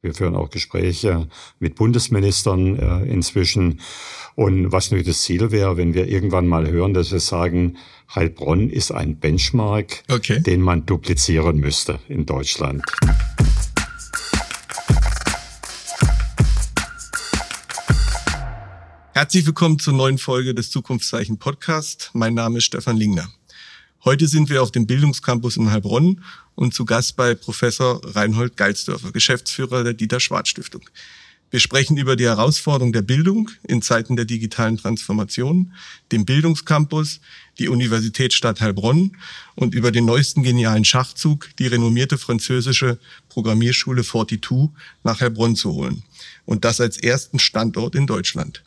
Wir führen auch Gespräche mit Bundesministern äh, inzwischen. Und was natürlich das Ziel wäre, wenn wir irgendwann mal hören, dass wir sagen, Heilbronn ist ein Benchmark, okay. den man duplizieren müsste in Deutschland. Herzlich willkommen zur neuen Folge des Zukunftszeichen Podcast. Mein Name ist Stefan Lingner. Heute sind wir auf dem Bildungscampus in Heilbronn und zu Gast bei Professor Reinhold Geilsdörfer, Geschäftsführer der Dieter Schwarz Stiftung. Wir sprechen über die Herausforderung der Bildung in Zeiten der digitalen Transformation, den Bildungscampus, die Universitätsstadt Heilbronn und über den neuesten genialen Schachzug, die renommierte französische Programmierschule 42 nach Heilbronn zu holen. Und das als ersten Standort in Deutschland.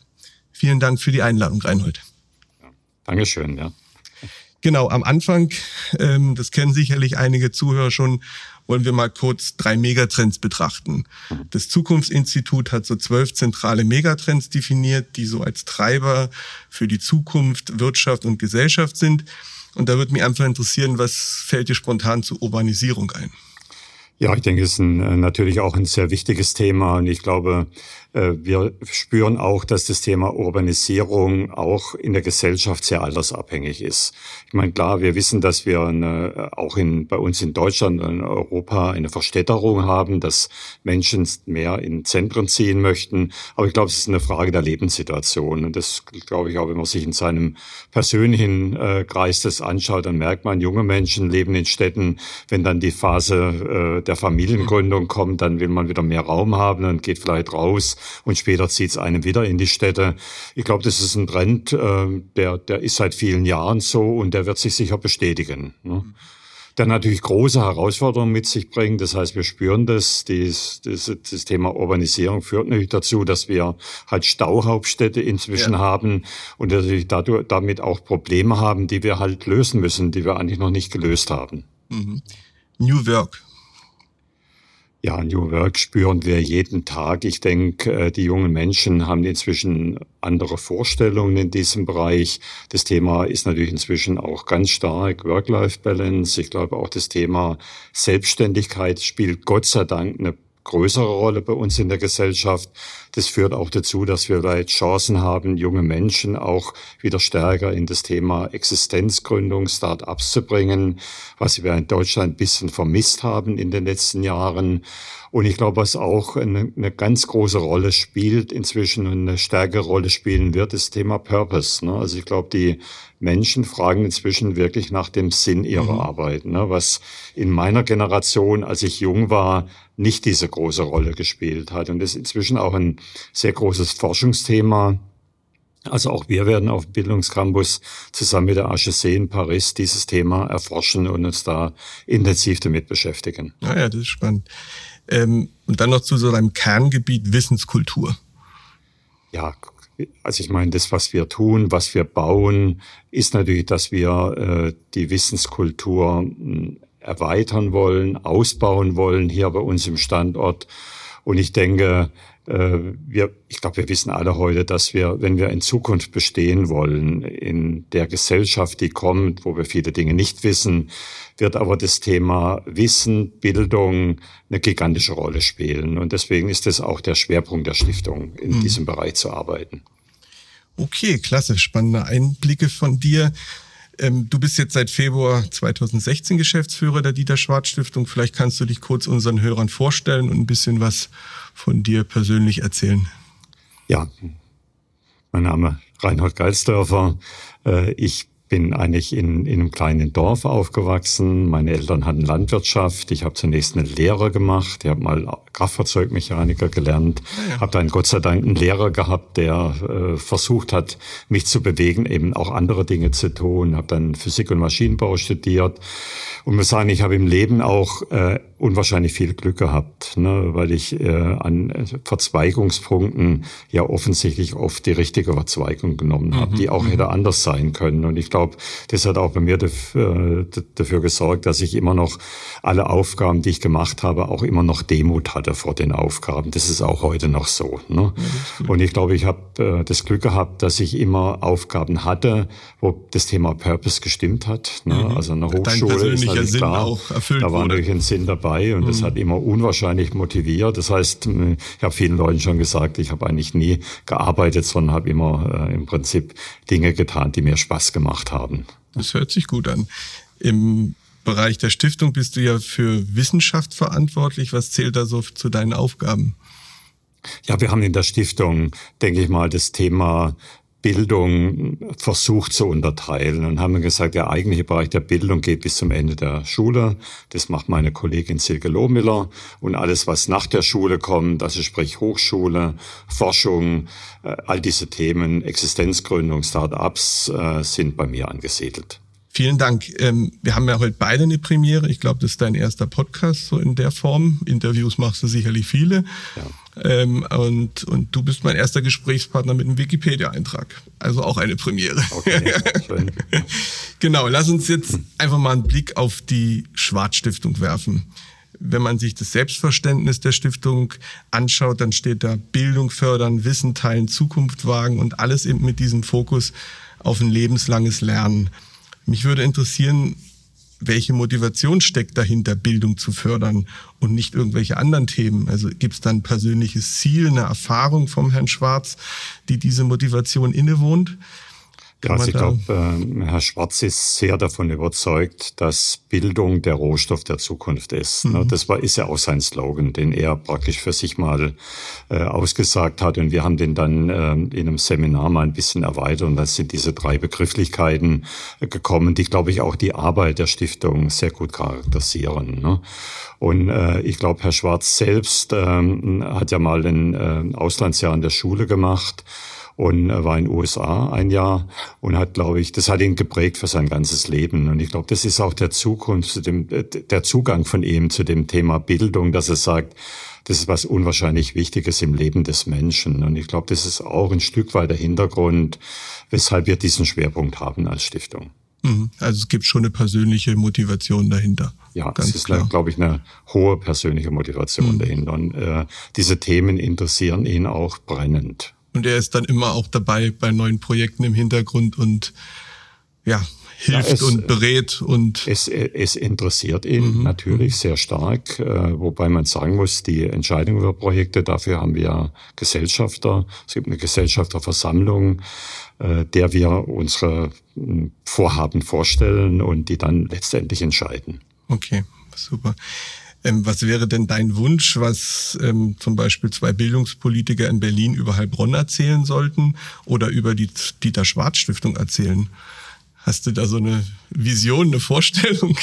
Vielen Dank für die Einladung, Reinhold. Dankeschön, ja. Genau, am Anfang, ähm, das kennen sicherlich einige Zuhörer schon, wollen wir mal kurz drei Megatrends betrachten. Das Zukunftsinstitut hat so zwölf zentrale Megatrends definiert, die so als Treiber für die Zukunft, Wirtschaft und Gesellschaft sind. Und da würde mich einfach interessieren, was fällt dir spontan zur Urbanisierung ein? Ja, ich denke, es ist ein, äh, natürlich auch ein sehr wichtiges Thema und ich glaube, äh, wir spüren auch, dass das Thema Urbanisierung auch in der Gesellschaft sehr altersabhängig ist. Ich meine, klar, wir wissen, dass wir eine, auch in, bei uns in Deutschland und in Europa eine Verstädterung haben, dass Menschen mehr in Zentren ziehen möchten. Aber ich glaube, es ist eine Frage der Lebenssituation. Und das glaube ich auch, wenn man sich in seinem persönlichen äh, Kreis das anschaut, dann merkt man, junge Menschen leben in Städten. Wenn dann die Phase äh, der Familiengründung kommt, dann will man wieder mehr Raum haben und geht vielleicht raus und später zieht es einem wieder in die Städte. Ich glaube, das ist ein Trend, äh, der, der ist seit vielen Jahren so und der wird sich sicher bestätigen. Ne? der natürlich große Herausforderungen mit sich bringt. Das heißt, wir spüren das. Dies, das, das Thema Urbanisierung führt natürlich dazu, dass wir halt Stauhauptstädte inzwischen ja. haben und natürlich dadurch, damit auch Probleme haben, die wir halt lösen müssen, die wir eigentlich noch nicht gelöst haben. Mhm. New Work ja, New Work spüren wir jeden Tag. Ich denke, äh, die jungen Menschen haben inzwischen andere Vorstellungen in diesem Bereich. Das Thema ist natürlich inzwischen auch ganz stark Work-Life-Balance. Ich glaube auch das Thema Selbstständigkeit spielt Gott sei Dank eine größere Rolle bei uns in der Gesellschaft. Das führt auch dazu, dass wir vielleicht Chancen haben, junge Menschen auch wieder stärker in das Thema Existenzgründung, Start-ups zu bringen, was wir in Deutschland ein bisschen vermisst haben in den letzten Jahren. Und ich glaube, was auch eine, eine, ganz große Rolle spielt inzwischen und eine stärkere Rolle spielen wird, ist das Thema Purpose. Ne? Also ich glaube, die Menschen fragen inzwischen wirklich nach dem Sinn ihrer mhm. Arbeit, ne? was in meiner Generation, als ich jung war, nicht diese große Rolle gespielt hat. Und das ist inzwischen auch ein sehr großes Forschungsthema. Also auch wir werden auf Bildungscampus zusammen mit der HEC in Paris dieses Thema erforschen und uns da intensiv damit beschäftigen. Naja, das ist spannend. Ähm, und dann noch zu so einem Kerngebiet Wissenskultur. Ja, also ich meine, das, was wir tun, was wir bauen, ist natürlich, dass wir äh, die Wissenskultur erweitern wollen, ausbauen wollen hier bei uns im Standort. Und ich denke, äh, wir, ich glaube, wir wissen alle heute, dass wir, wenn wir in Zukunft bestehen wollen, in der Gesellschaft, die kommt, wo wir viele Dinge nicht wissen, wird aber das Thema Wissen, Bildung eine gigantische Rolle spielen. Und deswegen ist es auch der Schwerpunkt der Stiftung, in mhm. diesem Bereich zu arbeiten. Okay, klasse, spannende Einblicke von dir. Ähm, du bist jetzt seit Februar 2016 Geschäftsführer der Dieter Schwarz Stiftung. Vielleicht kannst du dich kurz unseren Hörern vorstellen und ein bisschen was von dir persönlich erzählen. Ja, mein Name Reinhold Geilsdörfer. Äh, ich bin eigentlich in, in einem kleinen Dorf aufgewachsen. Meine Eltern hatten Landwirtschaft. Ich habe zunächst eine Lehre gemacht. Ich habe mal Kraftfahrzeugmechaniker gelernt. Ja, ja. Habe dann Gott sei Dank einen Lehrer gehabt, der äh, versucht hat, mich zu bewegen, eben auch andere Dinge zu tun. Habe dann Physik und Maschinenbau studiert. Und muss sagen, ich habe im Leben auch äh, unwahrscheinlich viel Glück gehabt, ne, weil ich äh, an Verzweigungspunkten ja offensichtlich oft die richtige Verzweigung genommen habe, mhm. die auch mhm. hätte anders sein können. Und ich glaube, das hat auch bei mir dafür, äh, dafür gesorgt, dass ich immer noch alle Aufgaben, die ich gemacht habe, auch immer noch Demut hatte vor den Aufgaben. Das ist auch heute noch so. Ne? Und ich glaube, ich habe äh, das Glück gehabt, dass ich immer Aufgaben hatte, wo das Thema Purpose gestimmt hat. Ne? Mhm. Also eine Hochschule ist natürlich klar, da war natürlich ein Sinn dabei dabei und mhm. das hat immer unwahrscheinlich motiviert. Das heißt, ich habe vielen Leuten schon gesagt, ich habe eigentlich nie gearbeitet, sondern habe immer äh, im Prinzip Dinge getan, die mir Spaß gemacht haben. Das hört sich gut an. Im Bereich der Stiftung bist du ja für Wissenschaft verantwortlich. Was zählt da so zu deinen Aufgaben? Ja, wir haben in der Stiftung, denke ich mal, das Thema Bildung versucht zu unterteilen und haben gesagt, der eigentliche Bereich der Bildung geht bis zum Ende der Schule. Das macht meine Kollegin Silke Lohmiller und alles, was nach der Schule kommt, also sprich Hochschule, Forschung, äh, all diese Themen, Existenzgründung, Start-ups äh, sind bei mir angesiedelt. Vielen Dank. Ähm, wir haben ja heute beide eine Premiere. Ich glaube, das ist dein erster Podcast so in der Form. Interviews machst du sicherlich viele. Ja. Ähm, und, und du bist mein erster Gesprächspartner mit einem Wikipedia-Eintrag. Also auch eine Premiere. Okay, schön. genau, lass uns jetzt einfach mal einen Blick auf die Schwarzstiftung werfen. Wenn man sich das Selbstverständnis der Stiftung anschaut, dann steht da Bildung fördern, Wissen teilen, Zukunft wagen und alles eben mit diesem Fokus auf ein lebenslanges Lernen. Mich würde interessieren, welche Motivation steckt dahinter, Bildung zu fördern und nicht irgendwelche anderen Themen? Also gibt es da ein persönliches Ziel, eine Erfahrung vom Herrn Schwarz, die diese Motivation innewohnt? Also ich glaube, äh, Herr Schwarz ist sehr davon überzeugt, dass Bildung der Rohstoff der Zukunft ist. Ne? Mhm. Das war, ist ja auch sein Slogan, den er praktisch für sich mal äh, ausgesagt hat. Und wir haben den dann äh, in einem Seminar mal ein bisschen erweitert. Und dann sind diese drei Begrifflichkeiten äh, gekommen, die, glaube ich, auch die Arbeit der Stiftung sehr gut charakterisieren. Ne? Und äh, ich glaube, Herr Schwarz selbst ähm, hat ja mal ein äh, Auslandsjahr in der Schule gemacht und er war in den USA ein Jahr und hat, glaube ich, das hat ihn geprägt für sein ganzes Leben. Und ich glaube, das ist auch der Zukunft, zu dem, der Zugang von ihm zu dem Thema Bildung, dass er sagt, das ist was unwahrscheinlich Wichtiges im Leben des Menschen. Und ich glaube, das ist auch ein Stück weit der Hintergrund, weshalb wir diesen Schwerpunkt haben als Stiftung. Mhm. Also es gibt schon eine persönliche Motivation dahinter. Ja, Ganz es ist, glaube ich, eine hohe persönliche Motivation mhm. dahinter. Und äh, diese Themen interessieren ihn auch brennend. Und er ist dann immer auch dabei bei neuen Projekten im Hintergrund und ja, hilft ja, es, und berät und es, es interessiert ihn mhm. natürlich sehr stark, äh, wobei man sagen muss, die Entscheidung über Projekte, dafür haben wir Gesellschafter. Es gibt eine Gesellschafterversammlung, äh, der wir unsere hm, Vorhaben vorstellen und die dann letztendlich entscheiden. Okay, super. Ähm, was wäre denn dein Wunsch, was ähm, zum Beispiel zwei Bildungspolitiker in Berlin über Heilbronn erzählen sollten oder über die Dieter Schwarz Stiftung erzählen? Hast du da so eine Vision, eine Vorstellung?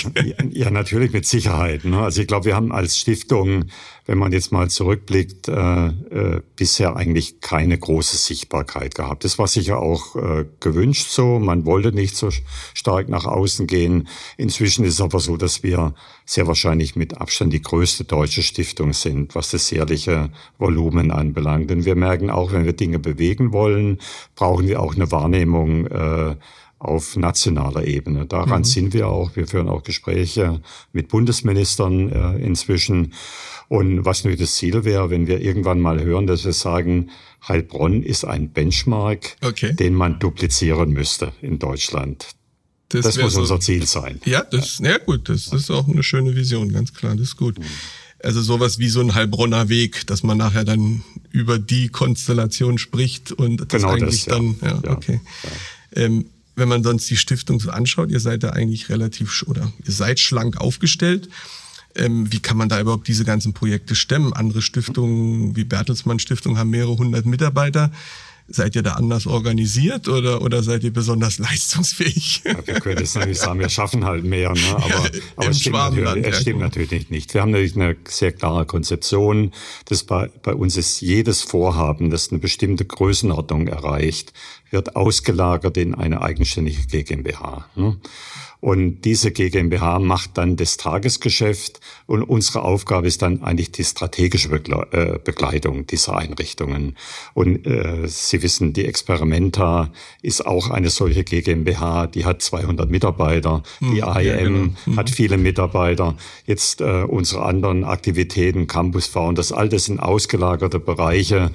Ja, natürlich mit Sicherheit. Ne? Also ich glaube, wir haben als Stiftung, wenn man jetzt mal zurückblickt, äh, äh, bisher eigentlich keine große Sichtbarkeit gehabt. Das war sicher auch äh, gewünscht so. Man wollte nicht so stark nach außen gehen. Inzwischen ist es aber so, dass wir sehr wahrscheinlich mit Abstand die größte deutsche Stiftung sind, was das jährliche Volumen anbelangt. Denn wir merken auch, wenn wir Dinge bewegen wollen, brauchen wir auch eine Wahrnehmung. Äh, auf nationaler Ebene. Daran mhm. sind wir auch. Wir führen auch Gespräche mit Bundesministern äh, inzwischen. Und was nur das Ziel wäre, wenn wir irgendwann mal hören, dass wir sagen, Heilbronn ist ein Benchmark, okay. den man duplizieren müsste in Deutschland. Das, das muss so, unser Ziel sein. Ja, das, ja. ja gut, das ist auch eine schöne Vision, ganz klar, das ist gut. Mhm. Also sowas wie so ein Heilbronner Weg, dass man nachher dann über die Konstellation spricht und das genau eigentlich das, ja. dann, ja, ja okay. Ähm, wenn man sonst die Stiftung so anschaut, ihr seid da eigentlich relativ oder ihr seid schlank aufgestellt. Ähm, wie kann man da überhaupt diese ganzen Projekte stemmen? Andere Stiftungen wie Bertelsmann Stiftung haben mehrere hundert Mitarbeiter. Seid ihr da anders organisiert oder, oder seid ihr besonders leistungsfähig? Ja, wir können jetzt natürlich sagen, wir schaffen halt mehr, ne? aber, ja, aber es stimmt, natürlich, es stimmt natürlich nicht. Wir haben natürlich eine sehr klare Konzeption. Das bei, bei uns ist jedes Vorhaben, das eine bestimmte Größenordnung erreicht, wird ausgelagert in eine eigenständige GmbH. Ne? Und diese GmbH macht dann das Tagesgeschäft und unsere Aufgabe ist dann eigentlich die strategische äh, Begleitung dieser Einrichtungen. Und äh, Sie wissen, die Experimenta ist auch eine solche GmbH, die hat 200 Mitarbeiter. Hm, die AIM ja, genau. hm. hat viele Mitarbeiter. Jetzt äh, unsere anderen Aktivitäten, Campus Founders, all das sind ausgelagerte Bereiche,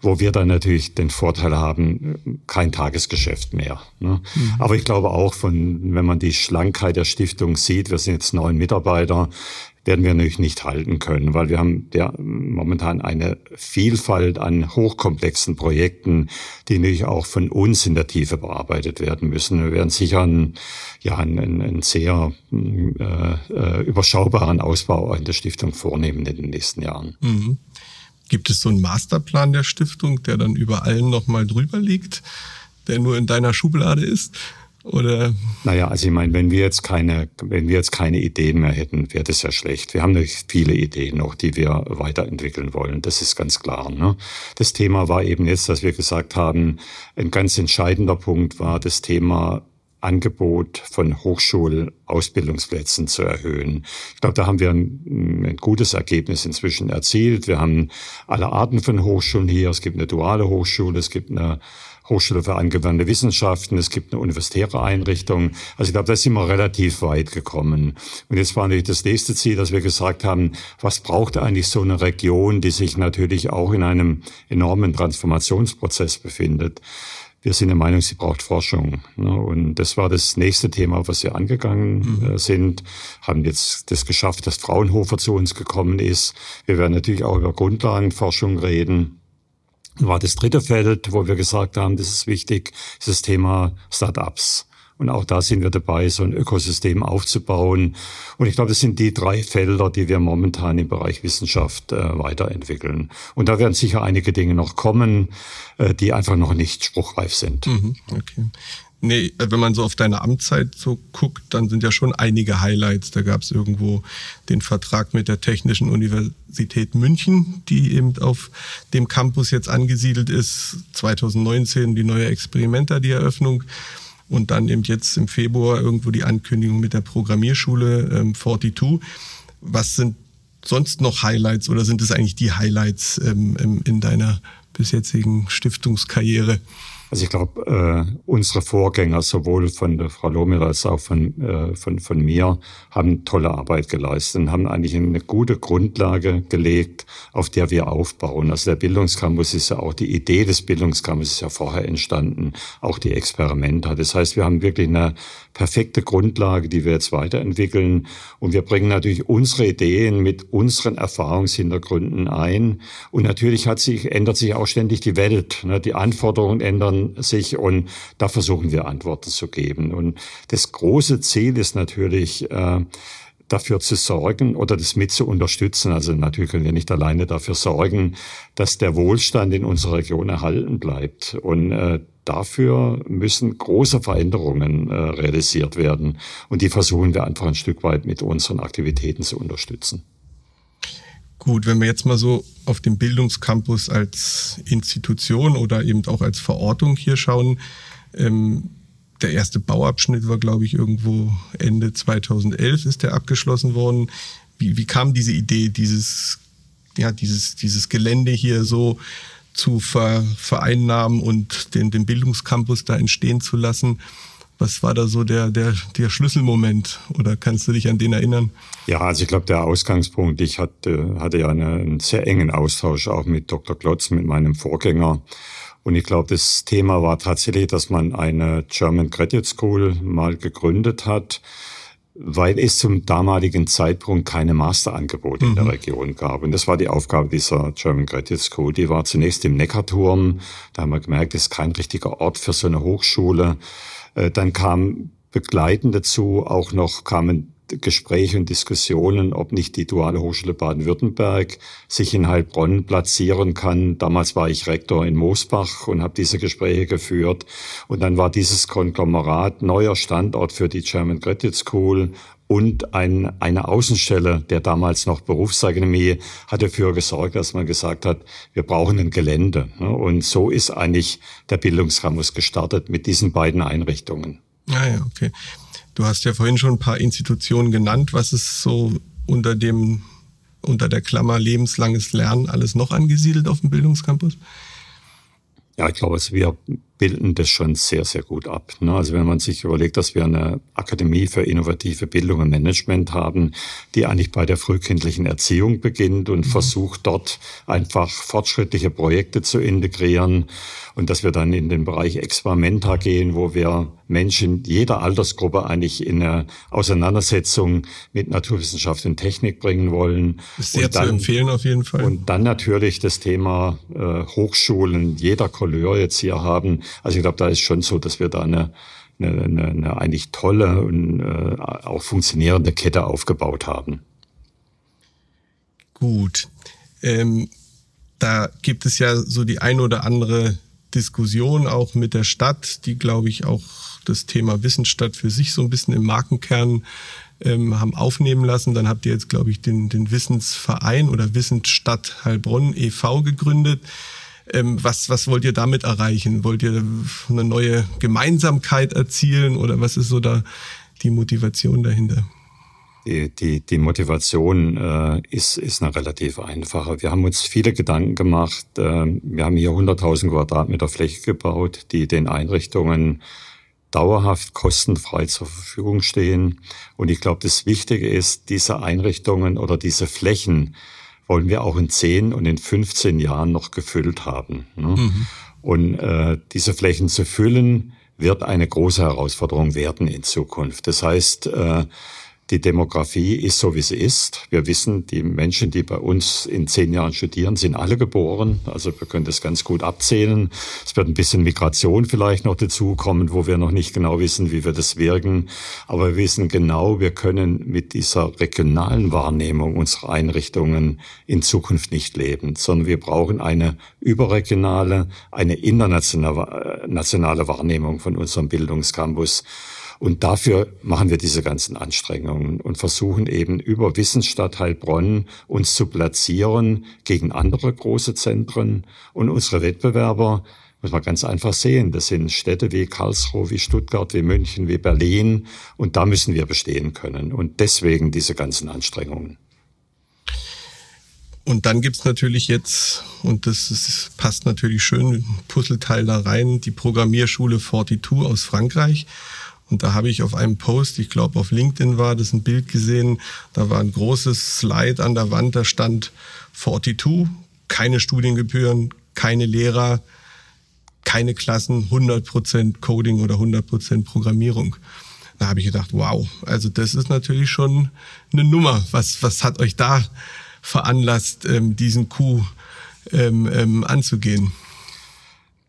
wo wir dann natürlich den Vorteil haben, kein Tagesgeschäft mehr. Ne? Mhm. Aber ich glaube auch, von, wenn man die Schlankheit der Stiftung sieht, wir sind jetzt neun Mitarbeiter, werden wir natürlich nicht halten können, weil wir haben ja momentan eine Vielfalt an hochkomplexen Projekten, die natürlich auch von uns in der Tiefe bearbeitet werden müssen. Wir werden sicher einen, ja, einen, einen sehr äh, äh, überschaubaren Ausbau in der Stiftung vornehmen in den nächsten Jahren. Mhm. Gibt es so einen Masterplan der Stiftung, der dann über allen nochmal drüber liegt, der nur in deiner Schublade ist? Oder? Naja, also ich meine, wenn wir jetzt keine, wenn wir jetzt keine Ideen mehr hätten, wäre das ja schlecht. Wir haben natürlich viele Ideen noch, die wir weiterentwickeln wollen. Das ist ganz klar. Ne? Das Thema war eben jetzt, dass wir gesagt haben, ein ganz entscheidender Punkt war das Thema Angebot von Hochschulausbildungsplätzen zu erhöhen. Ich glaube, da haben wir ein, ein, gutes Ergebnis inzwischen erzielt. Wir haben alle Arten von Hochschulen hier. Es gibt eine duale Hochschule, es gibt eine Hochschule für angewandte Wissenschaften, es gibt eine universitäre Einrichtung. Also ich glaube, da sind wir relativ weit gekommen. Und jetzt war natürlich das nächste Ziel, dass wir gesagt haben, was braucht eigentlich so eine Region, die sich natürlich auch in einem enormen Transformationsprozess befindet? wir sind der Meinung, sie braucht Forschung. Ne? Und das war das nächste Thema, was wir angegangen mhm. Äh, sind. Haben jetzt das geschafft, dass Fraunhofer zu uns gekommen ist. Wir werden natürlich auch über Grundlagenforschung reden. War das dritte Feld, wo wir gesagt haben, das ist wichtig, ist das Thema Start-ups. Und auch da sind wir dabei, so ein Ökosystem aufzubauen. Und ich glaube, das sind die drei Felder, die wir momentan im Bereich Wissenschaft äh, weiterentwickeln. Und da werden sicher einige Dinge noch kommen, äh, die einfach noch nicht spruchreif sind. Mhm, okay. Nee, wenn man so auf deine Amtszeit so guckt, dann sind ja schon einige Highlights. Da gab es irgendwo den Vertrag mit der Technischen Universität München, die eben auf dem Campus jetzt angesiedelt ist. 2019 die neue Experimenta, die Eröffnung. Und dann eben jetzt im Februar irgendwo die Ankündigung mit der Programmierschule ähm, 42. Was sind sonst noch Highlights oder sind es eigentlich die Highlights ähm, in deiner bis jetzigen Stiftungskarriere? Also ich glaube, äh, unsere Vorgänger, sowohl von der Frau Lomir als auch von, äh, von, von mir, haben tolle Arbeit geleistet und haben eigentlich eine gute Grundlage gelegt, auf der wir aufbauen. Also der Bildungscampus ist ja auch, die Idee des Bildungscampus ist ja vorher entstanden, auch die Experimenter. Das heißt, wir haben wirklich eine perfekte Grundlage, die wir jetzt weiterentwickeln. Und wir bringen natürlich unsere Ideen mit unseren Erfahrungshintergründen ein. Und natürlich hat sich, ändert sich auch ständig die Welt. Ne? Die Anforderungen ändern sich und da versuchen wir Antworten zu geben. Und das große Ziel ist natürlich, äh, dafür zu sorgen oder das mit zu unterstützen. Also natürlich können wir nicht alleine dafür sorgen, dass der Wohlstand in unserer Region erhalten bleibt. Und äh, dafür müssen große Veränderungen äh, realisiert werden. Und die versuchen wir einfach ein Stück weit mit unseren Aktivitäten zu unterstützen. Gut, wenn wir jetzt mal so auf den Bildungscampus als Institution oder eben auch als Verortung hier schauen, ähm, der erste Bauabschnitt war, glaube ich, irgendwo Ende 2011 ist der abgeschlossen worden. Wie, wie kam diese Idee, dieses, ja, dieses, dieses Gelände hier so zu ver, vereinnahmen und den, den Bildungscampus da entstehen zu lassen? Was war da so der, der, der Schlüsselmoment oder kannst du dich an den erinnern? Ja, also ich glaube, der Ausgangspunkt, ich hatte, hatte ja eine, einen sehr engen Austausch auch mit Dr. Klotz, mit meinem Vorgänger. Und ich glaube, das Thema war tatsächlich, dass man eine German Graduate School mal gegründet hat, weil es zum damaligen Zeitpunkt keine Masterangebote mhm. in der mhm. Region gab. Und das war die Aufgabe dieser German Graduate School. Die war zunächst im Neckarturm. Da haben wir gemerkt, das ist kein richtiger Ort für so eine Hochschule. Äh, dann kam begleitend dazu auch noch kamen Gespräche und Diskussionen, ob nicht die Duale Hochschule Baden-Württemberg sich in Heilbronn platzieren kann. Damals war ich Rektor in Moosbach und habe diese Gespräche geführt. Und dann war dieses Konglomerat neuer Standort für die German Credit School und ein, eine Außenstelle der damals noch Berufsakademie hat dafür gesorgt, dass man gesagt hat, wir brauchen ein Gelände. Und so ist eigentlich der Bildungscampus gestartet mit diesen beiden Einrichtungen. Ah ja, okay. Du hast ja vorhin schon ein paar Institutionen genannt. Was ist so unter dem, unter der Klammer lebenslanges Lernen alles noch angesiedelt auf dem Bildungscampus? Ja, ich glaube, also wir bilden das schon sehr, sehr gut ab. Ne? Also wenn man sich überlegt, dass wir eine Akademie für innovative Bildung und Management haben, die eigentlich bei der frühkindlichen Erziehung beginnt und mhm. versucht dort einfach fortschrittliche Projekte zu integrieren und dass wir dann in den Bereich Experimenta gehen, wo wir Menschen jeder Altersgruppe eigentlich in eine Auseinandersetzung mit Naturwissenschaft und Technik bringen wollen. Ist sehr dann, zu empfehlen auf jeden Fall. Und dann natürlich das Thema äh, Hochschulen jeder Couleur jetzt hier haben. Also ich glaube, da ist schon so, dass wir da eine eine, eine, eine eigentlich tolle und äh, auch funktionierende Kette aufgebaut haben. Gut. Ähm, da gibt es ja so die ein oder andere Diskussion auch mit der Stadt, die, glaube ich, auch das Thema Wissensstadt für sich so ein bisschen im Markenkern ähm, haben aufnehmen lassen. Dann habt ihr jetzt, glaube ich, den, den Wissensverein oder Wissensstadt Heilbronn e.V. gegründet. Ähm, was, was wollt ihr damit erreichen? Wollt ihr eine neue Gemeinsamkeit erzielen oder was ist so da die Motivation dahinter? Die, die, die Motivation äh, ist, ist eine relativ einfache. Wir haben uns viele Gedanken gemacht. Äh, wir haben hier 100.000 Quadratmeter Fläche gebaut, die den Einrichtungen dauerhaft kostenfrei zur Verfügung stehen. Und ich glaube, das Wichtige ist, diese Einrichtungen oder diese Flächen wollen wir auch in 10 und in 15 Jahren noch gefüllt haben. Ne? Mhm. Und äh, diese Flächen zu füllen, wird eine große Herausforderung werden in Zukunft. Das heißt, äh, die Demografie ist so, wie sie ist. Wir wissen, die Menschen, die bei uns in zehn Jahren studieren, sind alle geboren. Also wir können das ganz gut abzählen. Es wird ein bisschen Migration vielleicht noch dazukommen, wo wir noch nicht genau wissen, wie wir das wirken. Aber wir wissen genau, wir können mit dieser regionalen Wahrnehmung unserer Einrichtungen in Zukunft nicht leben, sondern wir brauchen eine überregionale, eine internationale Wahrnehmung von unserem Bildungscampus. Und dafür machen wir diese ganzen Anstrengungen und versuchen eben über Wissensstadt Heilbronn uns zu platzieren gegen andere große Zentren und unsere Wettbewerber muss man ganz einfach sehen. Das sind Städte wie Karlsruhe, wie Stuttgart, wie München, wie Berlin. Und da müssen wir bestehen können. Und deswegen diese ganzen Anstrengungen. Und dann gibt's natürlich jetzt, und das ist, passt natürlich schön, Puzzleteil da rein, die Programmierschule 42 aus Frankreich. Und da habe ich auf einem Post, ich glaube auf LinkedIn war das ein Bild gesehen, da war ein großes Slide an der Wand, da stand 42, keine Studiengebühren, keine Lehrer, keine Klassen, 100% Coding oder 100% Programmierung. Da habe ich gedacht, wow, also das ist natürlich schon eine Nummer. Was, was hat euch da veranlasst, ähm, diesen Coup ähm, ähm, anzugehen?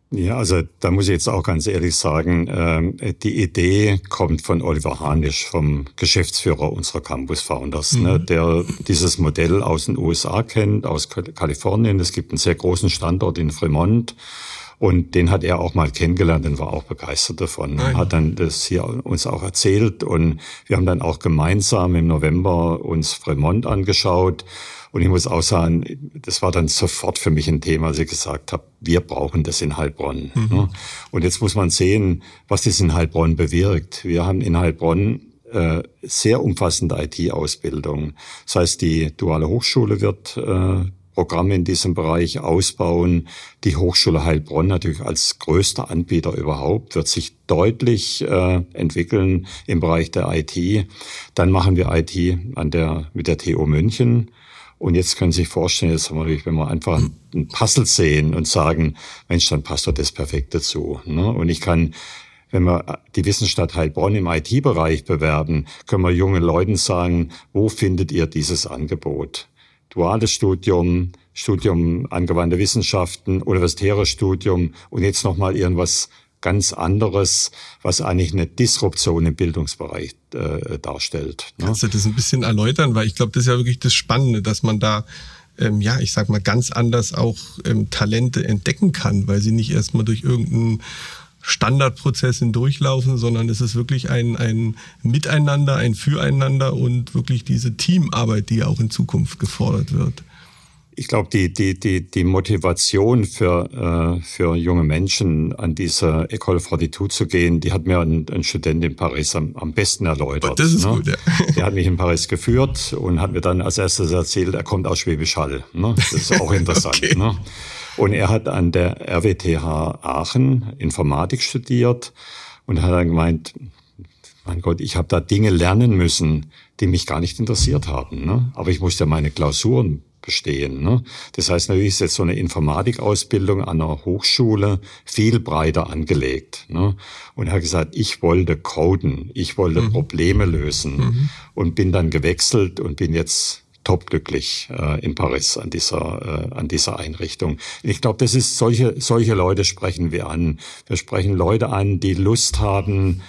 Ja, also da muss ich jetzt auch ganz ehrlich sagen, äh, die Idee kommt von Oliver Hanisch, vom Geschäftsführer unserer Campus Founders, ne, mhm. ne, der dieses Modell aus den USA kennt, aus Kalifornien. Es gibt einen sehr großen Standort in Fremont. Und den hat er auch mal kennengelernt und war auch begeistert davon. Nein. Hat dann das hier uns auch erzählt und wir haben dann auch gemeinsam im November uns Fremont angeschaut und ich muss auch sagen, das war dann sofort für mich ein Thema, als ich gesagt habe, wir brauchen das in Heilbronn. Mhm. Ne? Und jetzt muss man sehen, was das in Heilbronn bewirkt. Wir haben in Heilbronn äh, sehr umfassende IT-Ausbildung. Das heißt, die duale Hochschule wird äh, Programme in diesem Bereich ausbauen. Die Hochschule Heilbronn natürlich als größter Anbieter überhaupt wird sich deutlich äh, entwickeln im Bereich der IT. Dann machen wir IT an der, mit der TU München. Und jetzt können Sie sich vorstellen, jetzt haben wir, wenn wir einfach ein Puzzle sehen und sagen, Mensch, dann passt doch das perfekt dazu. Ne? Und ich kann, wenn wir die Wissensstadt Heilbronn im IT-Bereich bewerben, können wir jungen Leuten sagen, wo findet ihr dieses Angebot? Duales Studium, Studium angewandte Wissenschaften, universitäres Studium und jetzt nochmal irgendwas ganz anderes, was eigentlich eine Disruption im Bildungsbereich äh, darstellt. Ne? Kannst du das ein bisschen erläutern? Weil ich glaube, das ist ja wirklich das Spannende, dass man da ähm, ja, ich sag mal, ganz anders auch ähm, Talente entdecken kann, weil sie nicht erstmal durch irgendeinen Standardprozess hindurchlaufen, sondern es ist wirklich ein, ein Miteinander, ein Füreinander und wirklich diese Teamarbeit, die auch in Zukunft gefordert wird ich glaube, die, die, die, die Motivation für, äh, für junge Menschen an diese École Fortitude zu gehen, die hat mir ein, ein Student in Paris am, am besten erläutert. Das ist ne? gut, ja. Der hat mich in Paris geführt und hat mir dann als erstes erzählt, er kommt aus Schwäbisch Hall. Ne? Das ist auch interessant. okay. ne? Und er hat an der RWTH Aachen Informatik studiert und hat dann gemeint, mein Gott, ich habe da Dinge lernen müssen, die mich gar nicht interessiert haben. Ne? Aber ich musste meine Klausuren bestehen. Ne? Das heißt, natürlich ist jetzt so eine Informatikausbildung an einer Hochschule viel breiter angelegt. Ne? Und er hat gesagt, ich wollte coden, ich wollte mhm. Probleme lösen mhm. und bin dann gewechselt und bin jetzt topglücklich äh, in Paris an dieser, äh, an dieser Einrichtung. Ich glaube, das ist solche, solche Leute sprechen wir an. Wir sprechen Leute an, die Lust haben,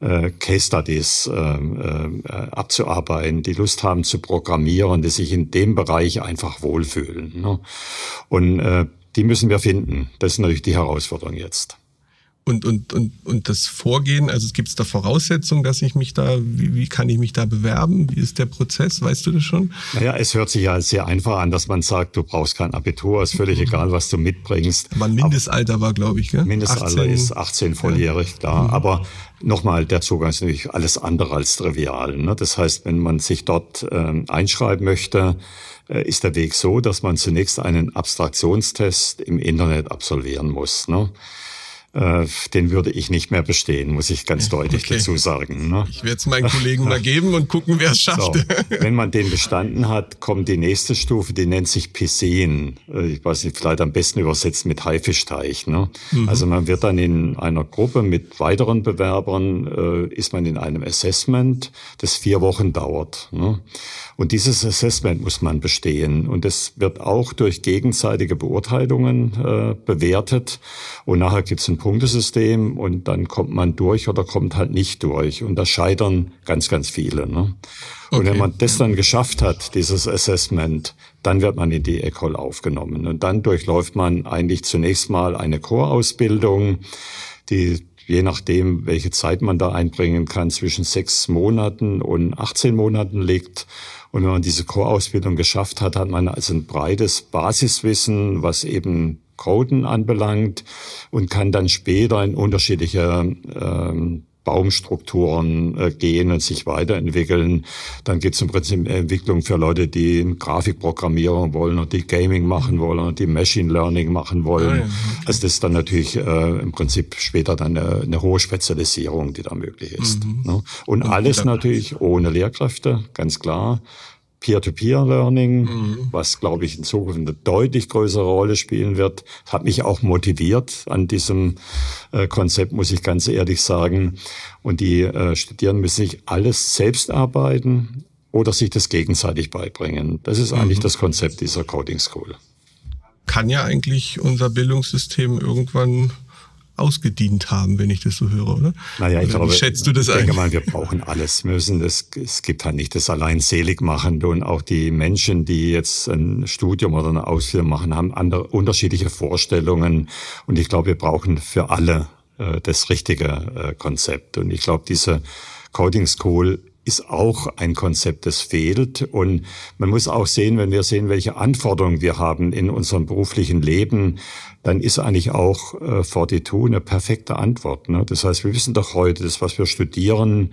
äh, Case Studies äh, äh, abzuarbeiten, die Lust haben zu programmieren, die sich in dem Bereich einfach wohlfühlen. Ne? Und äh, die müssen wir finden. Das ist natürlich die Herausforderung jetzt und, und, und, und das Vorgehen, also gibt es da Voraussetzungen, dass ich mich da, wie, wie kann ich mich da bewerben? Wie ist der Prozess? Weißt du das schon? Naja, es hört sich ja sehr einfach an, dass man sagt, du brauchst kein Abitur, ist völlig egal, was du mitbringst. Aber ein Mindestalter Aber war, glaube ich, gell? Mindestalter 18, ist 18 volljährig, ja. klar. Mhm. Aber nochmal, der Zugang ist natürlich alles andere als trivial. Ne? Das heißt, wenn man sich dort äh, einschreiben möchte, äh, ist der Weg so, dass man zunächst einen Abstraktionstest im Internet absolvieren muss. Ne? Äh, den würde ich nicht mehr bestehen, muss ich ganz deutlich okay. dazu sagen. Ne? Ich werde es meinen Kollegen mal geben und gucken, wer es schafft. So, wenn man den bestanden hat, kommt die nächste Stufe, die nennt sich Piscine. Äh, ich weiß nicht, vielleicht am besten übersetzt mit Haifischtteich. Ne? Mhm. Also man wird dann in einer Gruppe mit weiteren Bewerbern, äh, ist man in einem Assessment, das vier Wochen dauert. Ne? Und dieses Assessment muss man bestehen. Und es wird auch durch gegenseitige Beurteilungen äh, bewertet. Und nachher gibt es ein Punktesystem und dann kommt man durch oder kommt halt nicht durch. Und da scheitern ganz, ganz viele. Ne? Und okay. wenn man das dann geschafft hat, dieses Assessment, dann wird man in die Ecole aufgenommen. Und dann durchläuft man eigentlich zunächst mal eine Chorausbildung, die je nachdem, welche Zeit man da einbringen kann, zwischen sechs Monaten und 18 Monaten liegt. Und wenn man diese Chorausbildung geschafft hat, hat man also ein breites Basiswissen, was eben Coden anbelangt und kann dann später in unterschiedliche ähm, Baumstrukturen äh, gehen und sich weiterentwickeln. Dann gibt es im Prinzip Entwicklung für Leute, die Grafik programmieren wollen und die Gaming machen wollen und die Machine Learning machen wollen. Ah, ja, okay. Also das ist dann natürlich äh, im Prinzip später dann eine, eine, hohe Spezialisierung, die da möglich ist. Mhm. Ne? Und, und alles natürlich ohne Lehrkräfte, ganz klar. Peer-to-Peer-Learning, mhm. was, glaube ich, in Zukunft eine deutlich größere Rolle spielen wird. Hat mich auch motiviert an diesem äh, Konzept, muss ich ganz ehrlich sagen. Und die äh, Studierenden müssen sich alles selbst arbeiten oder sich das gegenseitig beibringen. Das ist eigentlich mhm. das Konzept dieser Coding School. Kann ja eigentlich unser Bildungssystem irgendwann ausgedient haben, wenn ich das so höre, oder? Naja, ich oder glaube, wie schätzt du das ich denke mal, wir brauchen alles. Wir müssen das, es gibt halt nicht das allein selig machen und auch die Menschen, die jetzt ein Studium oder eine Ausbildung machen, haben andere, unterschiedliche Vorstellungen und ich glaube, wir brauchen für alle äh, das richtige äh, Konzept und ich glaube, diese Coding School ist auch ein Konzept, das fehlt. Und man muss auch sehen, wenn wir sehen, welche Anforderungen wir haben in unserem beruflichen Leben, dann ist eigentlich auch äh, 42 eine perfekte Antwort. Ne? Das heißt, wir wissen doch heute, das, was wir studieren,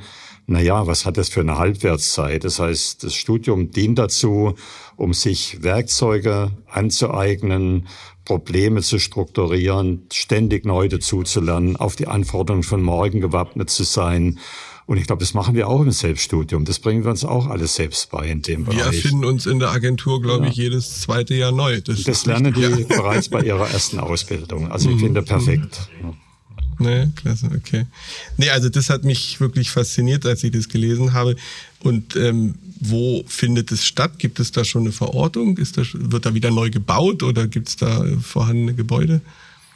na ja, was hat das für eine Halbwertszeit? Das heißt, das Studium dient dazu, um sich Werkzeuge anzueignen, Probleme zu strukturieren, ständig neu dazuzulernen, auf die Anforderungen von morgen gewappnet zu sein und ich glaube, das machen wir auch im Selbststudium. Das bringen wir uns auch alles selbst bei in dem Bereich. Wir erfinden uns in der Agentur, glaube ja. ich, jedes zweite Jahr neu. Das, das lernen die ja. bereits bei ihrer ersten Ausbildung. Also ich mhm. finde perfekt. Nee, klasse, okay. Nee, also das hat mich wirklich fasziniert, als ich das gelesen habe. Und ähm, wo findet es statt? Gibt es da schon eine Verortung? Ist das, wird da wieder neu gebaut oder gibt es da vorhandene Gebäude?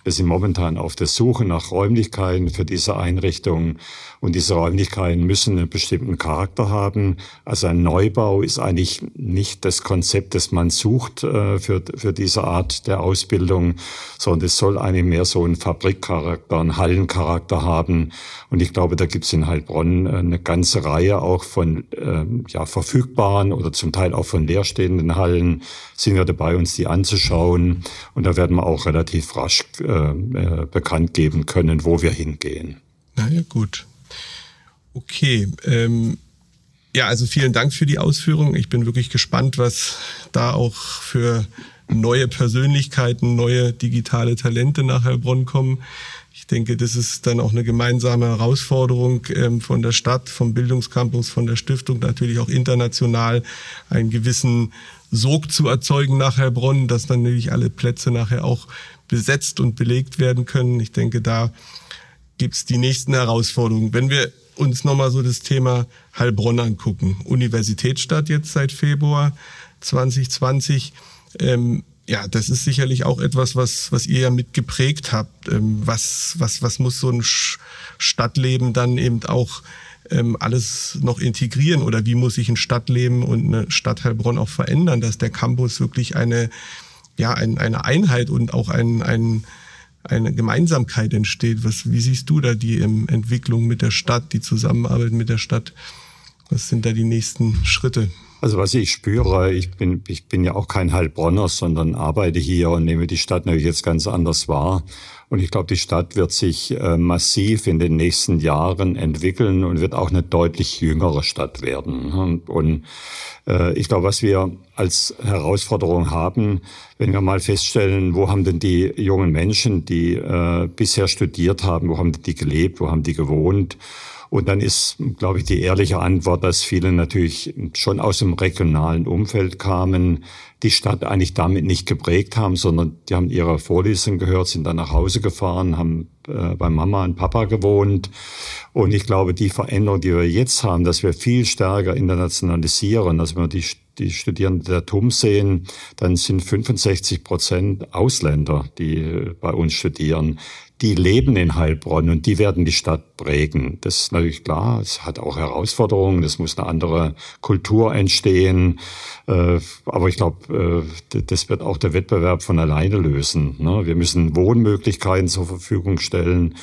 Wir sind momentan auf der Suche nach Räumlichkeiten für diese Einrichtung und diese Räumlichkeiten müssen einen bestimmten Charakter haben. Also ein Neubau ist eigentlich nicht das Konzept, das man sucht äh, für, für diese Art der Ausbildung, sondern es soll eigentlich mehr so einen Fabrikcharakter, einen Hallencharakter haben. Und ich glaube, da gibt es in Heilbronn äh, eine ganze Reihe auch von äh, ja, verfügbaren oder zum Teil auch von leerstehenden Hallen. Sind wir dabei, uns die anzuschauen. Und da werden wir auch relativ rasch äh, äh bekannt geben können, wo wir hingehen. Na ja, gut. Okay. Ähm, ja, also vielen Dank für die Ausführung. Ich bin wirklich gespannt, was da auch für neue Persönlichkeiten, neue digitale Talente nach Heilbronn kommen. Ich denke, das ist dann auch eine gemeinsame Herausforderung ähm, von der Stadt, vom Bildungscampus, von der Stiftung, natürlich auch international einen gewissen Sog zu erzeugen nach Heilbronn, dass dann natürlich alle Plätze nachher auch besetzt und belegt werden können. Ich denke, da gibt's die nächsten Herausforderungen. Wenn wir uns nochmal so das Thema Heilbronn angucken. Universitätsstadt jetzt seit Februar 2020. Ähm, ja, das ist sicherlich auch etwas, was, was ihr ja mitgeprägt habt. Ähm, was, was, was muss so ein Stadtleben dann eben auch ähm, alles noch integrieren oder wie muss sich ein Stadtleben und eine Stadt Heilbronn auch verändern, dass der Campus wirklich eine, ja, ein, eine Einheit und auch ein, ein, eine Gemeinsamkeit entsteht. Was, wie siehst du da die ähm, Entwicklung mit der Stadt, die Zusammenarbeit mit der Stadt? Was sind da die nächsten Schritte? Also was ich spüre, ich bin, ich bin ja auch kein Heilbronner, sondern arbeite hier und nehme die Stadt natürlich jetzt ganz anders wahr. Und ich glaube, die Stadt wird sich äh, massiv in den nächsten Jahren entwickeln und wird auch eine deutlich jüngere Stadt werden. Und, und äh, ich glaube, was wir als Herausforderung haben, wenn wir mal feststellen, wo haben denn die jungen Menschen, die äh, bisher studiert haben, wo haben die gelebt, wo haben die gewohnt? Und dann ist, glaube ich, die ehrliche Antwort, dass viele natürlich schon aus dem regionalen Umfeld kamen, die Stadt eigentlich damit nicht geprägt haben, sondern die haben ihre Vorlesung gehört, sind dann nach Hause gefahren, haben äh, bei Mama und Papa gewohnt. Und ich glaube, die Veränderung, die wir jetzt haben, dass wir viel stärker internationalisieren, dass wir die die Studierenden der TUM sehen, dann sind 65 Prozent Ausländer, die äh, bei uns studieren die leben in Heilbronn und die werden die Stadt prägen. Das ist natürlich klar, es hat auch Herausforderungen, es muss eine andere Kultur entstehen. Äh, aber ich glaube, äh, das wird auch der Wettbewerb von alleine lösen. Ne? Wir müssen Wohnmöglichkeiten zur Verfügung stellen.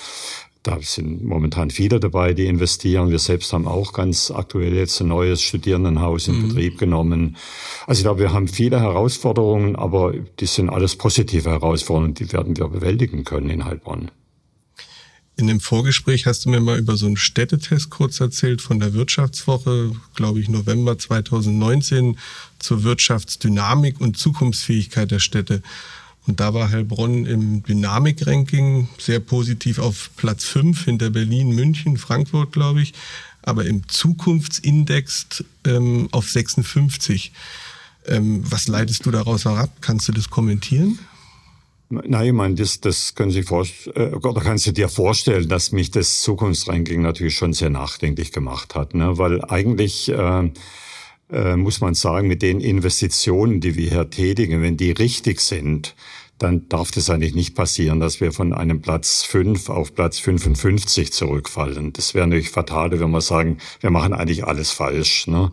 Da sind momentan viele dabei, die investieren. Wir selbst haben auch ganz aktuell jetzt ein neues Studierendenhaus in mhm. Betrieb genommen. Also ich glaube, wir haben viele Herausforderungen, aber die sind alles positive Herausforderungen, die werden wir bewältigen können in Heilbronn. In dem Vorgespräch hast du mir mal über so einen Städtetest kurz erzählt von der Wirtschaftswoche, glaube ich, November 2019 zur Wirtschaftsdynamik und Zukunftsfähigkeit der Städte. Und da war Heilbronn im Dynamik-Ranking sehr positiv auf Platz 5 hinter Berlin, München, Frankfurt, glaube ich, aber im Zukunftsindex ähm, auf 56. Ähm, was leitest du daraus herab? Kannst du das kommentieren? Nein, ich meine, das, das können Sie äh, oder kannst du dir vorstellen, dass mich das Zukunftsranking natürlich schon sehr nachdenklich gemacht hat, ne? weil eigentlich äh, muss man sagen, mit den Investitionen, die wir hier tätigen, wenn die richtig sind, dann darf das eigentlich nicht passieren, dass wir von einem Platz 5 auf Platz 55 zurückfallen. Das wäre natürlich fatal, wenn wir sagen, wir machen eigentlich alles falsch. Ne?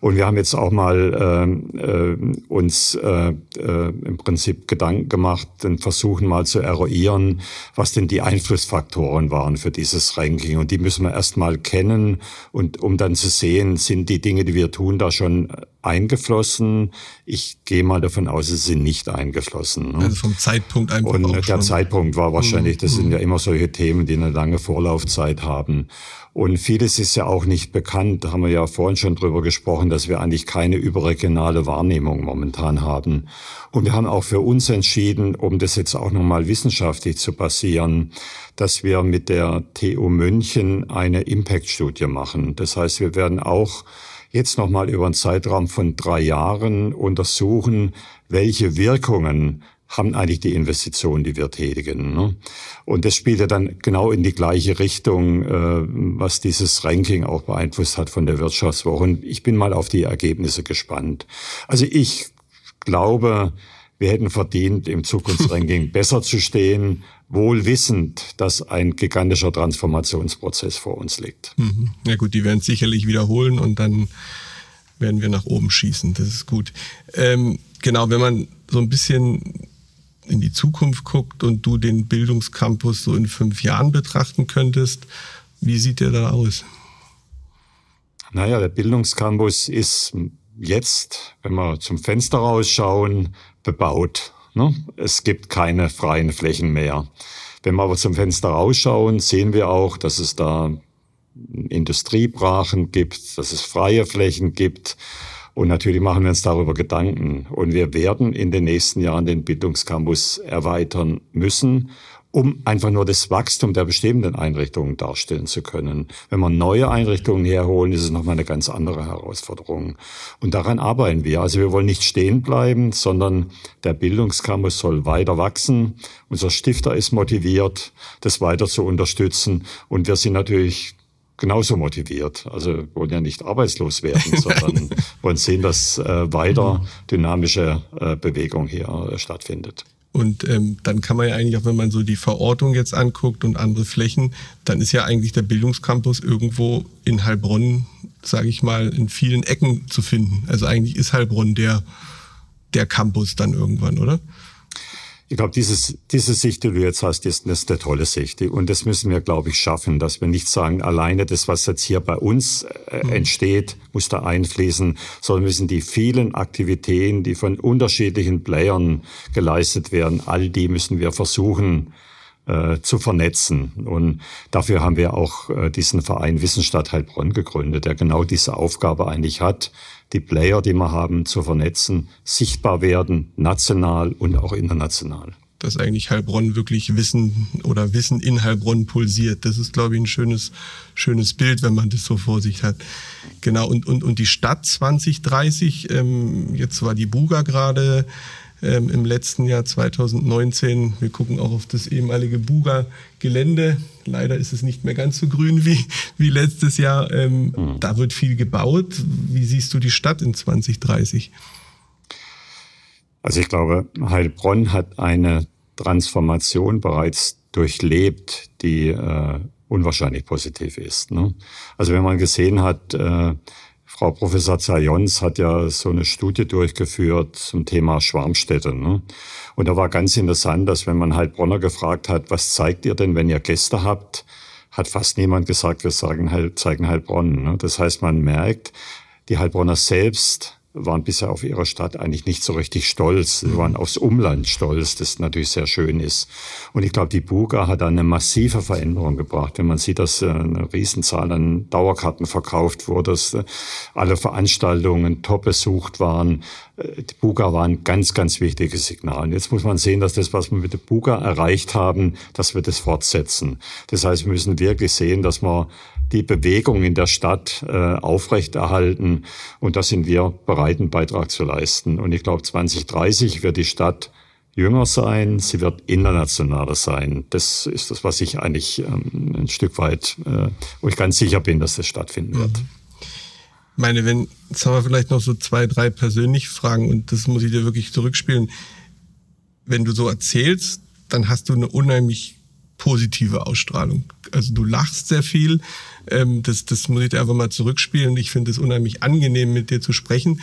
Und wir haben jetzt auch mal äh, äh, uns äh, äh, im Prinzip Gedanken gemacht und versuchen mal zu eruieren, was denn die Einflussfaktoren waren für dieses Ranking. Und die müssen wir erst mal kennen und um dann zu sehen, sind die Dinge, die wir tun, da schon eingeflossen. Ich gehe mal davon aus, sie sind nicht eingeflossen. Ne? Also vom Zeitpunkt einfach. Und der schon. Zeitpunkt war wahrscheinlich, das sind mhm. ja immer solche Themen, die eine lange Vorlaufzeit haben. Und vieles ist ja auch nicht bekannt. Da haben wir ja vorhin schon drüber gesprochen, dass wir eigentlich keine überregionale Wahrnehmung momentan haben. Und wir haben auch für uns entschieden, um das jetzt auch nochmal wissenschaftlich zu basieren, dass wir mit der TU München eine Impact-Studie machen. Das heißt, wir werden auch jetzt nochmal über einen Zeitraum von drei Jahren untersuchen, welche Wirkungen haben eigentlich die Investitionen, die wir tätigen. Ne? Und das spielt ja dann genau in die gleiche Richtung, äh, was dieses Ranking auch beeinflusst hat von der Wirtschaftswoche. Und ich bin mal auf die Ergebnisse gespannt. Also ich glaube, wir hätten verdient, im Zukunftsranking besser zu stehen, wohl wissend, dass ein gigantischer Transformationsprozess vor uns liegt. Mhm. Ja gut, die werden es sicherlich wiederholen und dann werden wir nach oben schießen. Das ist gut. Ähm, genau, wenn man so ein bisschen in die Zukunft guckt und du den Bildungscampus so in fünf Jahren betrachten könntest, wie sieht der da aus? Naja, der Bildungscampus ist jetzt, wenn wir zum Fenster rausschauen, bebaut. Ne? Es gibt keine freien Flächen mehr. Wenn wir aber zum Fenster rausschauen, sehen wir auch, dass es da Industriebrachen gibt, dass es freie Flächen gibt. Und natürlich machen wir uns darüber Gedanken. Und wir werden in den nächsten Jahren den Bildungscampus erweitern müssen um einfach nur das Wachstum der bestehenden Einrichtungen darstellen zu können. Wenn wir neue Einrichtungen herholen, ist es nochmal eine ganz andere Herausforderung. Und daran arbeiten wir. Also wir wollen nicht stehen bleiben, sondern der Bildungscampus soll weiter wachsen. Unser Stifter ist motiviert, das weiter zu unterstützen. Und wir sind natürlich genauso motiviert. Also wir wollen ja nicht arbeitslos werden, sondern wollen sehen, dass äh, weiter dynamische äh, Bewegung hier äh, stattfindet. Und ähm, dann kann man ja eigentlich auch, wenn man so die Verortung jetzt anguckt und andere Flächen, dann ist ja eigentlich der Bildungscampus irgendwo in Heilbronn, sage ich mal, in vielen Ecken zu finden. Also eigentlich ist Heilbronn der, der Campus dann irgendwann, oder? Ich glaube, dieses, diese Sicht, die du jetzt hast, ist, ist eine tolle Sicht. Und das müssen wir, glaube ich, schaffen, dass wir nicht sagen, alleine das, was jetzt hier bei uns äh, mhm. entsteht, muss da einfließen, sondern müssen die vielen Aktivitäten, die von unterschiedlichen Playern geleistet werden, all die müssen wir versuchen, äh, zu vernetzen. Und dafür haben wir auch äh, diesen Verein Wissensstadt Heilbronn gegründet, der genau diese Aufgabe eigentlich hat, die Player, die wir haben, zu vernetzen, sichtbar werden, national und auch international. Dass eigentlich Heilbronn wirklich Wissen oder Wissen in Heilbronn pulsiert. Das ist, glaube ich, ein schönes, schönes Bild, wenn man das so vor sich hat. Genau, und, und, und die Stadt 2030, ähm, jetzt war die Buga gerade ähm, im letzten Jahr 2019. Wir gucken auch auf das ehemalige Buga-Gelände. Leider ist es nicht mehr ganz so grün wie, wie letztes Jahr. Ähm, mhm. Da wird viel gebaut. Wie siehst du die Stadt in 2030? Also ich glaube, Heilbronn hat eine Transformation bereits durchlebt, die äh, unwahrscheinlich positiv ist. Ne? Also wenn man gesehen hat, äh, Frau Professor Zajons hat ja so eine Studie durchgeführt zum Thema Schwarmstädte. Ne? Und da war ganz interessant, dass wenn man Heilbronner gefragt hat, was zeigt ihr denn, wenn ihr Gäste habt, hat fast niemand gesagt, wir sagen halt, zeigen Heilbronn. Ne? Das heißt, man merkt, die Heilbronner selbst waren bisher auf ihre Stadt eigentlich nicht so richtig stolz. Sie waren aufs Umland stolz, das natürlich sehr schön ist. Und ich glaube, die Buga hat eine massive Veränderung gebracht. Wenn man sieht, dass äh, eine Riesenzahl an Dauerkarten verkauft wurde, dass äh, alle Veranstaltungen top besucht waren. Äh, die Buga war ein ganz, ganz wichtiges Signal. Und jetzt muss man sehen, dass das, was wir mit der Buga erreicht haben, dass wir das fortsetzen. Das heißt, wir müssen wirklich sehen, dass wir die Bewegung in der Stadt äh, aufrechterhalten. Und da sind wir bereit, einen Beitrag zu leisten. Und ich glaube, 2030 wird die Stadt jünger sein, sie wird internationaler sein. Das ist das, was ich eigentlich ähm, ein Stück weit, äh, wo ich ganz sicher bin, dass das stattfinden wird. Mhm. Meine, wenn, jetzt haben wir vielleicht noch so zwei, drei persönliche Fragen und das muss ich dir wirklich zurückspielen. Wenn du so erzählst, dann hast du eine unheimlich positive Ausstrahlung. Also du lachst sehr viel. Ähm, das, das muss ich dir einfach mal zurückspielen. Ich finde es unheimlich angenehm, mit dir zu sprechen.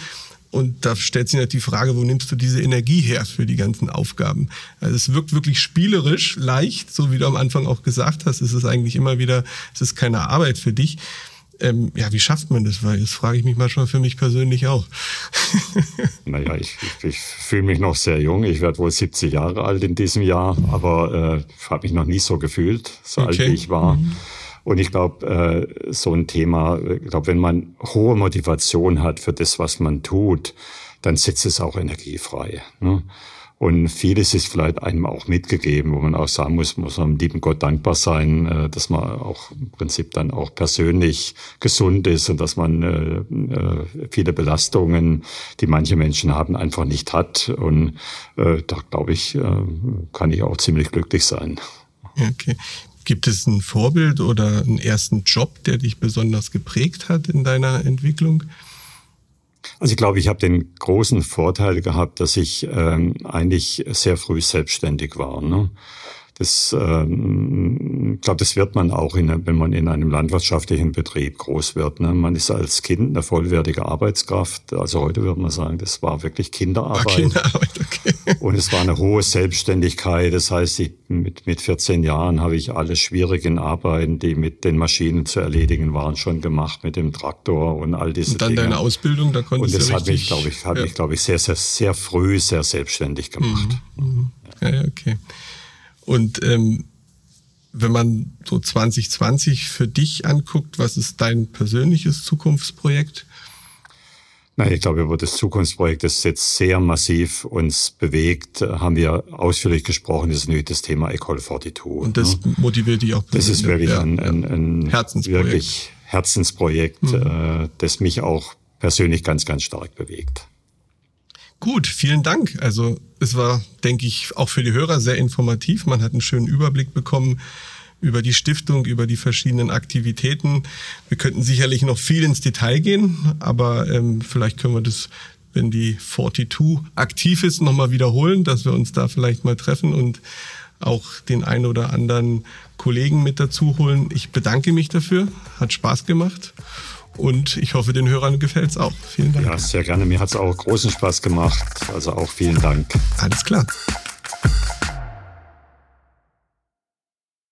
Und da stellt sich natürlich die Frage, wo nimmst du diese Energie her für die ganzen Aufgaben? Also es wirkt wirklich spielerisch, leicht, so wie du am Anfang auch gesagt hast. Es ist eigentlich immer wieder, es ist keine Arbeit für dich. Ähm, ja, wie schafft man das? Weil das frage ich mich manchmal für mich persönlich auch. naja, ich, ich, ich fühle mich noch sehr jung. Ich werde wohl 70 Jahre alt in diesem Jahr, aber äh, habe mich noch nie so gefühlt, so okay. alt wie ich war. Mhm. Und ich glaube, äh, so ein Thema, ich glaube, wenn man hohe Motivation hat für das, was man tut, dann setzt es auch Energie frei. Ne? Und vieles ist vielleicht einem auch mitgegeben, wo man auch sagen muss, muss man dem lieben Gott dankbar sein, äh, dass man auch im Prinzip dann auch persönlich gesund ist und dass man äh, äh, viele Belastungen, die manche Menschen haben, einfach nicht hat. Und da glaube ich, kann ich auch ziemlich glücklich sein. Okay. Gibt es ein Vorbild oder einen ersten Job, der dich besonders geprägt hat in deiner Entwicklung? Also ich glaube, ich habe den großen Vorteil gehabt, dass ich ähm, eigentlich sehr früh selbstständig war. Ne? Das, ähm, ich glaube, das wird man auch, in, wenn man in einem landwirtschaftlichen Betrieb groß wird. Ne? Man ist als Kind eine vollwertige Arbeitskraft. Also heute würde man sagen, das war wirklich Kinderarbeit. War Kinderarbeit okay. Und es war eine hohe Selbstständigkeit. Das heißt, ich, mit, mit 14 Jahren habe ich alle schwierigen Arbeiten, die mit den Maschinen zu erledigen waren, schon gemacht, mit dem Traktor und all diese Dinge. Und dann Dinge. deine Ausbildung, da konntest Und das hat mich, glaube ich, hat ja. mich, glaube ich, sehr, sehr, sehr früh sehr selbstständig gemacht. Mhm. Mhm. Ja, okay. Und ähm, wenn man so 2020 für dich anguckt, was ist dein persönliches Zukunftsprojekt? Na, ich glaube, über das Zukunftsprojekt, das jetzt sehr massiv uns bewegt, haben wir ausführlich gesprochen. Das ist natürlich das Thema Ecole 42. Und das ne? motiviert dich auch. Das ist wirklich ja, ein, ein, ein Herzensprojekt. wirklich Herzensprojekt, mhm. das mich auch persönlich ganz, ganz stark bewegt. Gut, vielen Dank. Also es war, denke ich, auch für die Hörer sehr informativ. Man hat einen schönen Überblick bekommen über die Stiftung, über die verschiedenen Aktivitäten. Wir könnten sicherlich noch viel ins Detail gehen, aber ähm, vielleicht können wir das, wenn die 42 aktiv ist, nochmal wiederholen, dass wir uns da vielleicht mal treffen und auch den einen oder anderen Kollegen mit dazu holen. Ich bedanke mich dafür, hat Spaß gemacht. Und ich hoffe, den Hörern gefällt es auch. Vielen Dank. Ja, sehr gerne. Mir hat es auch großen Spaß gemacht. Also auch vielen Dank. Alles klar.